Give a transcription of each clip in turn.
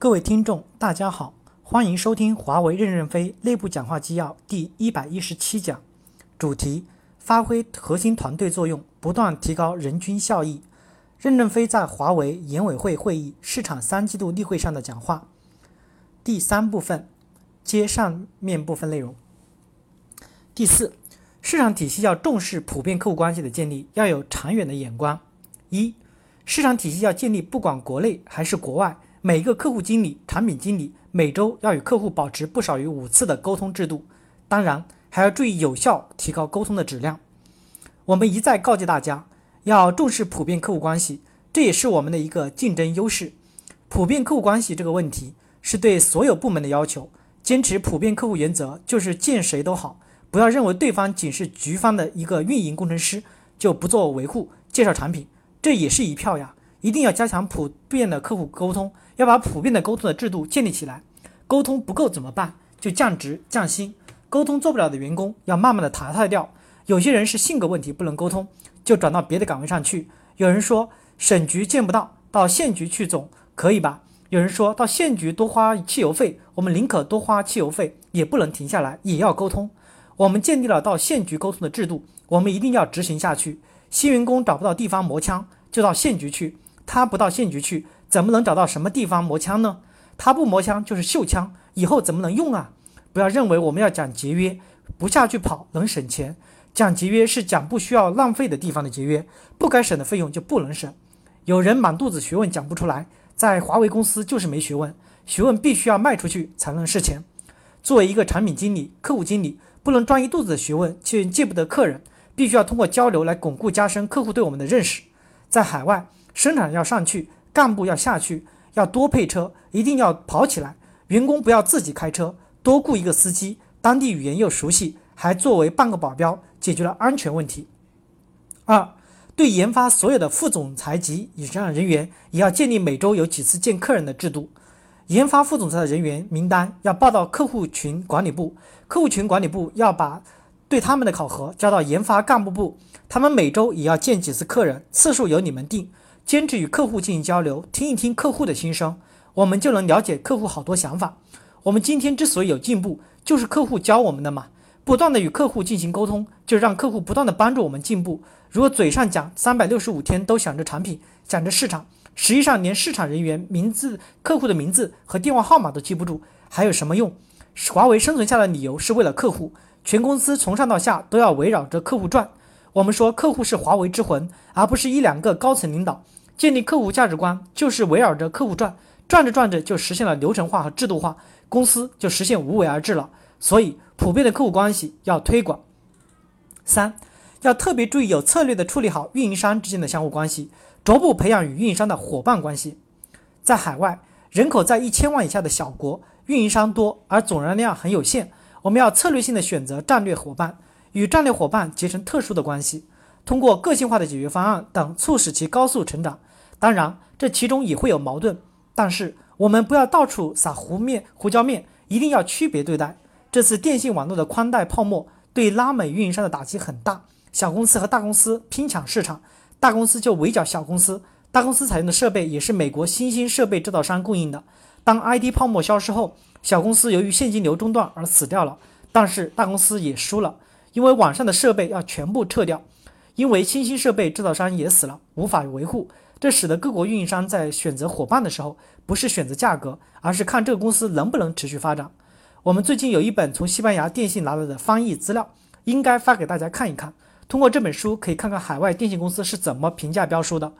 各位听众，大家好，欢迎收听华为任正非内部讲话纪要第一百一十七讲，主题：发挥核心团队作用，不断提高人均效益。任正非在华为研委会会议市场三季度例会上的讲话。第三部分，接上面部分内容。第四，市场体系要重视普遍客户关系的建立，要有长远的眼光。一市场体系要建立，不管国内还是国外，每个客户经理、产品经理每周要与客户保持不少于五次的沟通制度。当然，还要注意有效提高沟通的质量。我们一再告诫大家，要重视普遍客户关系，这也是我们的一个竞争优势。普遍客户关系这个问题是对所有部门的要求。坚持普遍客户原则，就是见谁都好，不要认为对方仅是局方的一个运营工程师，就不做维护、介绍产品。这也是一票呀！一定要加强普遍的客户沟通，要把普遍的沟通的制度建立起来。沟通不够怎么办？就降职降薪。沟通做不了的员工要慢慢的淘汰掉。有些人是性格问题不能沟通，就转到别的岗位上去。有人说省局见不到，到县局去总可以吧？有人说到县局多花汽油费，我们宁可多花汽油费，也不能停下来，也要沟通。我们建立了到县局沟通的制度，我们一定要执行下去。新员工找不到地方磨枪，就到县局去。他不到县局去，怎么能找到什么地方磨枪呢？他不磨枪就是锈枪，以后怎么能用啊？不要认为我们要讲节约，不下去跑能省钱。讲节约是讲不需要浪费的地方的节约，不该省的费用就不能省。有人满肚子学问讲不出来，在华为公司就是没学问。学问必须要卖出去才能是钱。作为一个产品经理、客户经理，不能装一肚子的学问却见不得客人。必须要通过交流来巩固加深客户对我们的认识。在海外，生产要上去，干部要下去，要多配车，一定要跑起来。员工不要自己开车，多雇一个司机，当地语言又熟悉，还作为半个保镖，解决了安全问题。二，对研发所有的副总裁级以上人员，也要建立每周有几次见客人的制度。研发副总裁的人员名单要报到客户群管理部，客户群管理部要把。对他们的考核交到研发干部部，他们每周也要见几次客人，次数由你们定。坚持与客户进行交流，听一听客户的心声，我们就能了解客户好多想法。我们今天之所以有进步，就是客户教我们的嘛。不断的与客户进行沟通，就让客户不断的帮助我们进步。如果嘴上讲三百六十五天都想着产品，想着市场，实际上连市场人员名字、客户的名字和电话号码都记不住，还有什么用？华为生存下的理由是为了客户。全公司从上到下都要围绕着客户转。我们说客户是华为之魂，而不是一两个高层领导。建立客户价值观就是围绕着客户转，转着转着就实现了流程化和制度化，公司就实现无为而治了。所以，普遍的客户关系要推广。三，要特别注意有策略的处理好运营商之间的相互关系，逐步培养与运营商的伙伴关系。在海外，人口在一千万以下的小国，运营商多，而总人量很有限。我们要策略性的选择战略伙伴，与战略伙伴结成特殊的关系，通过个性化的解决方案等促使其高速成长。当然，这其中也会有矛盾，但是我们不要到处撒胡面胡椒面，一定要区别对待。这次电信网络的宽带泡沫对拉美运营商的打击很大，小公司和大公司拼抢市场，大公司就围剿小公司，大公司采用的设备也是美国新兴设备制造商供应的。当 IT 泡沫消失后，小公司由于现金流中断而死掉了，但是大公司也输了，因为网上的设备要全部撤掉，因为新兴设备制造商也死了，无法维护，这使得各国运营商在选择伙伴的时候，不是选择价格，而是看这个公司能不能持续发展。我们最近有一本从西班牙电信拿来的翻译资料，应该发给大家看一看。通过这本书可以看看海外电信公司是怎么评价标书的。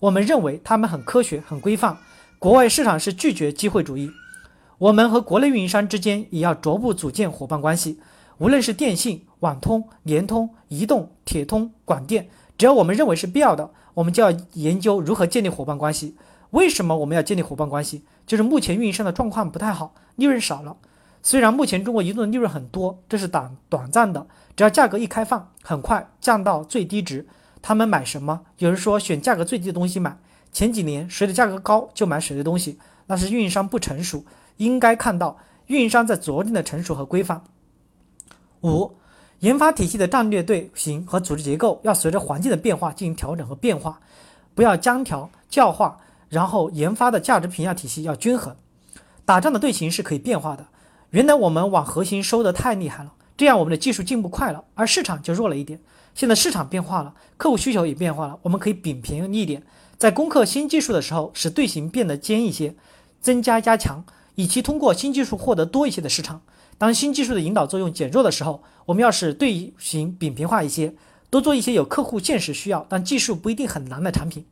我们认为他们很科学、很规范。国外市场是拒绝机会主义。我们和国内运营商之间也要逐步组建伙伴关系，无论是电信、网通、联通、移动、铁通、广电，只要我们认为是必要的，我们就要研究如何建立伙伴关系。为什么我们要建立伙伴关系？就是目前运营商的状况不太好，利润少了。虽然目前中国移动的利润很多，这是短短暂的，只要价格一开放，很快降到最低值。他们买什么？有人说选价格最低的东西买。前几年谁的价格高就买谁的东西，那是运营商不成熟。应该看到运营商在着力的成熟和规范。五，研发体系的战略队形和组织结构要随着环境的变化进行调整和变化，不要僵条教化。然后研发的价值评价体系要均衡。打仗的队形是可以变化的。原来我们往核心收的太厉害了，这样我们的技术进步快了，而市场就弱了一点。现在市场变化了，客户需求也变化了，我们可以秉平一点，在攻克新技术的时候，使队形变得尖一些，增加加强，以及通过新技术获得多一些的市场。当新技术的引导作用减弱的时候，我们要使队形扁平化一些，多做一些有客户现实需要但技术不一定很难的产品。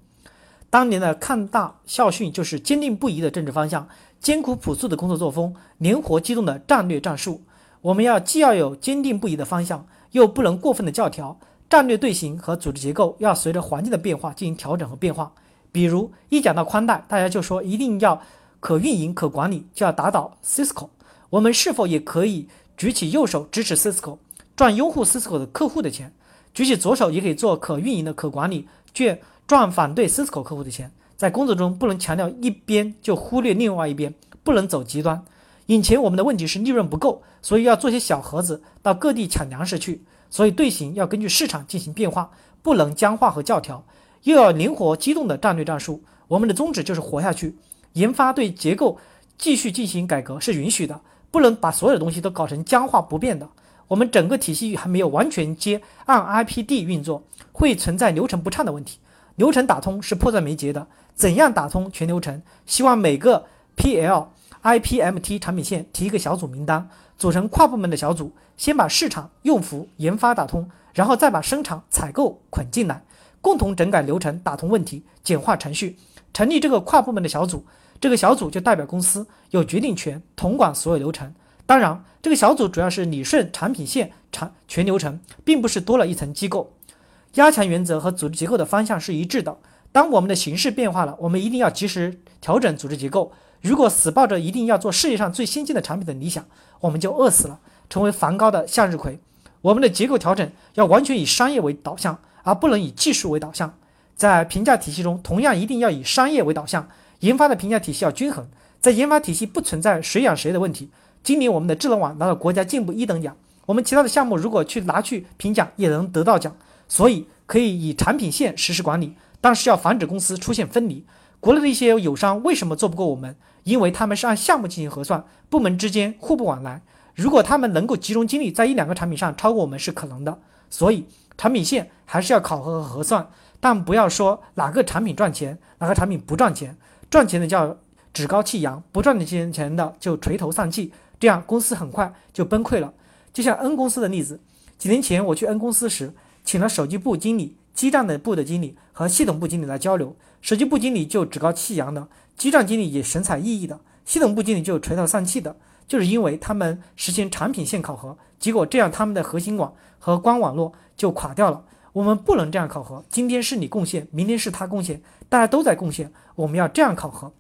当年的抗大校训就是坚定不移的政治方向，艰苦朴素的工作作风，灵活机动的战略战术。我们要既要有坚定不移的方向，又不能过分的教条。战略队形和组织结构要随着环境的变化进行调整和变化。比如一讲到宽带，大家就说一定要可运营、可管理，就要打倒 Cisco。我们是否也可以举起右手支持 Cisco，赚拥护 Cisco 的客户的钱；举起左手也可以做可运营的、可管理，赚赚反对 Cisco 客户的钱？在工作中不能强调一边就忽略另外一边，不能走极端。以前我们的问题是利润不够，所以要做些小盒子到各地抢粮食去。所以队形要根据市场进行变化，不能僵化和教条，又要灵活机动的战略战术。我们的宗旨就是活下去。研发对结构继续进行改革是允许的。不能把所有的东西都搞成僵化不变的。我们整个体系还没有完全接按 IPD 运作，会存在流程不畅的问题。流程打通是迫在眉睫的。怎样打通全流程？希望每个 PL、IPMT 产品线提一个小组名单，组成跨部门的小组，先把市场、用户、研发打通，然后再把生产、采购捆进来，共同整改流程，打通问题，简化程序，成立这个跨部门的小组。这个小组就代表公司有决定权，统管所有流程。当然，这个小组主要是理顺产品线产全流程，并不是多了一层机构。压强原则和组织结构的方向是一致的。当我们的形势变化了，我们一定要及时调整组织结构。如果死抱着一定要做世界上最先进的产品的理想，我们就饿死了，成为梵高的向日葵。我们的结构调整要完全以商业为导向，而不能以技术为导向。在评价体系中，同样一定要以商业为导向。研发的评价体系要均衡，在研发体系不存在谁养谁的问题。今年我们的智能网拿到国家进步一等奖，我们其他的项目如果去拿去评奖也能得到奖，所以可以以产品线实施管理，但是要防止公司出现分离。国内的一些友商为什么做不过我们？因为他们是按项目进行核算，部门之间互不往来。如果他们能够集中精力在一两个产品上，超过我们是可能的。所以产品线还是要考核和核算，但不要说哪个产品赚钱，哪个产品不赚钱。赚钱的叫趾高气扬，不赚钱钱的就垂头丧气，这样公司很快就崩溃了。就像 N 公司的例子，几年前我去 N 公司时，请了手机部经理、基站的部的经理和系统部经理来交流。手机部经理就趾高气扬的，基站经理也神采奕奕的，系统部经理就垂头丧气的，就是因为他们实行产品线考核，结果这样他们的核心网和官网络就垮掉了。我们不能这样考核，今天是你贡献，明天是他贡献，大家都在贡献。我们要这样考核。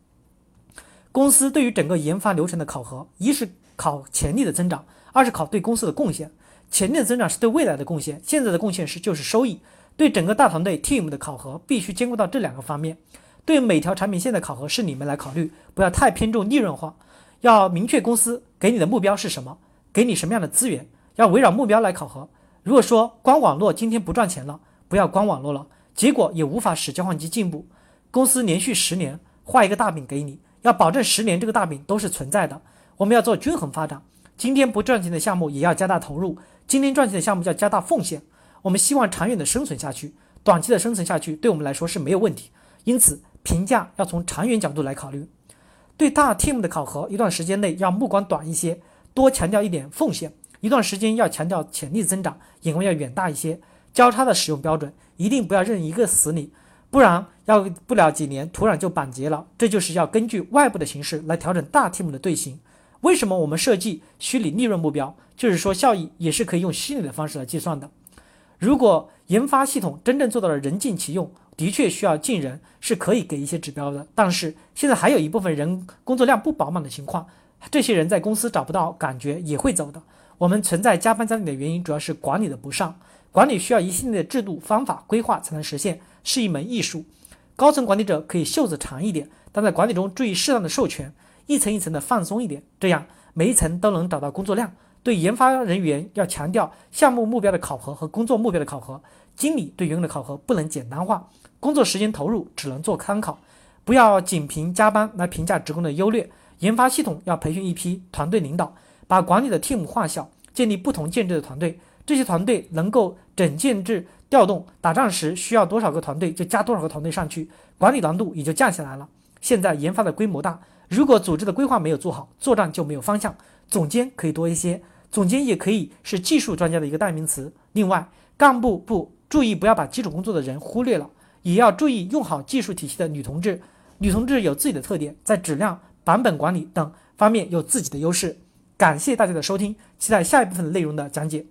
公司对于整个研发流程的考核，一是考潜力的增长，二是考对公司的贡献。潜力的增长是对未来的贡献，现在的贡献是就是收益。对整个大团队 team 的考核，必须兼顾到这两个方面。对每条产品线的考核是你们来考虑，不要太偏重利润化，要明确公司给你的目标是什么，给你什么样的资源，要围绕目标来考核。如果说光网络今天不赚钱了，不要光网络了，结果也无法使交换机进步。公司连续十年画一个大饼给你，要保证十年这个大饼都是存在的。我们要做均衡发展，今天不赚钱的项目也要加大投入，今天赚钱的项目要加大奉献。我们希望长远的生存下去，短期的生存下去对我们来说是没有问题。因此，评价要从长远角度来考虑。对大 team 的考核，一段时间内要目光短一些，多强调一点奉献。一段时间要强调潜力增长，眼光要远大一些。交叉的使用标准一定不要认一个死理，不然要不了几年土壤就板结了。这就是要根据外部的形势来调整大 team 的队形。为什么我们设计虚拟利润目标？就是说效益也是可以用虚拟的方式来计算的。如果研发系统真正做到了人尽其用，的确需要进人，是可以给一些指标的。但是现在还有一部分人工作量不饱满的情况，这些人在公司找不到感觉，也会走的。我们存在加班加点的原因，主要是管理的不上。管理需要一系列的制度、方法、规划才能实现，是一门艺术。高层管理者可以袖子长一点，但在管理中注意适当的授权，一层一层的放松一点，这样每一层都能找到工作量。对研发人员要强调项目目标的考核和工作目标的考核。经理对员工的考核不能简单化，工作时间投入只能做参考，不要仅凭加班来评价职工的优劣，研发系统要培训一批团队领导，把管理的 team 化小，建立不同建制的团队。这些团队能够整建制调动，打仗时需要多少个团队就加多少个团队上去，管理难度也就降下来了。现在研发的规模大，如果组织的规划没有做好，作战就没有方向。总监可以多一些，总监也可以是技术专家的一个代名词。另外，干部部注意不要把基础工作的人忽略了，也要注意用好技术体系的女同志。女同志有自己的特点，在质量、版本管理等方面有自己的优势。感谢大家的收听，期待下一部分内容的讲解。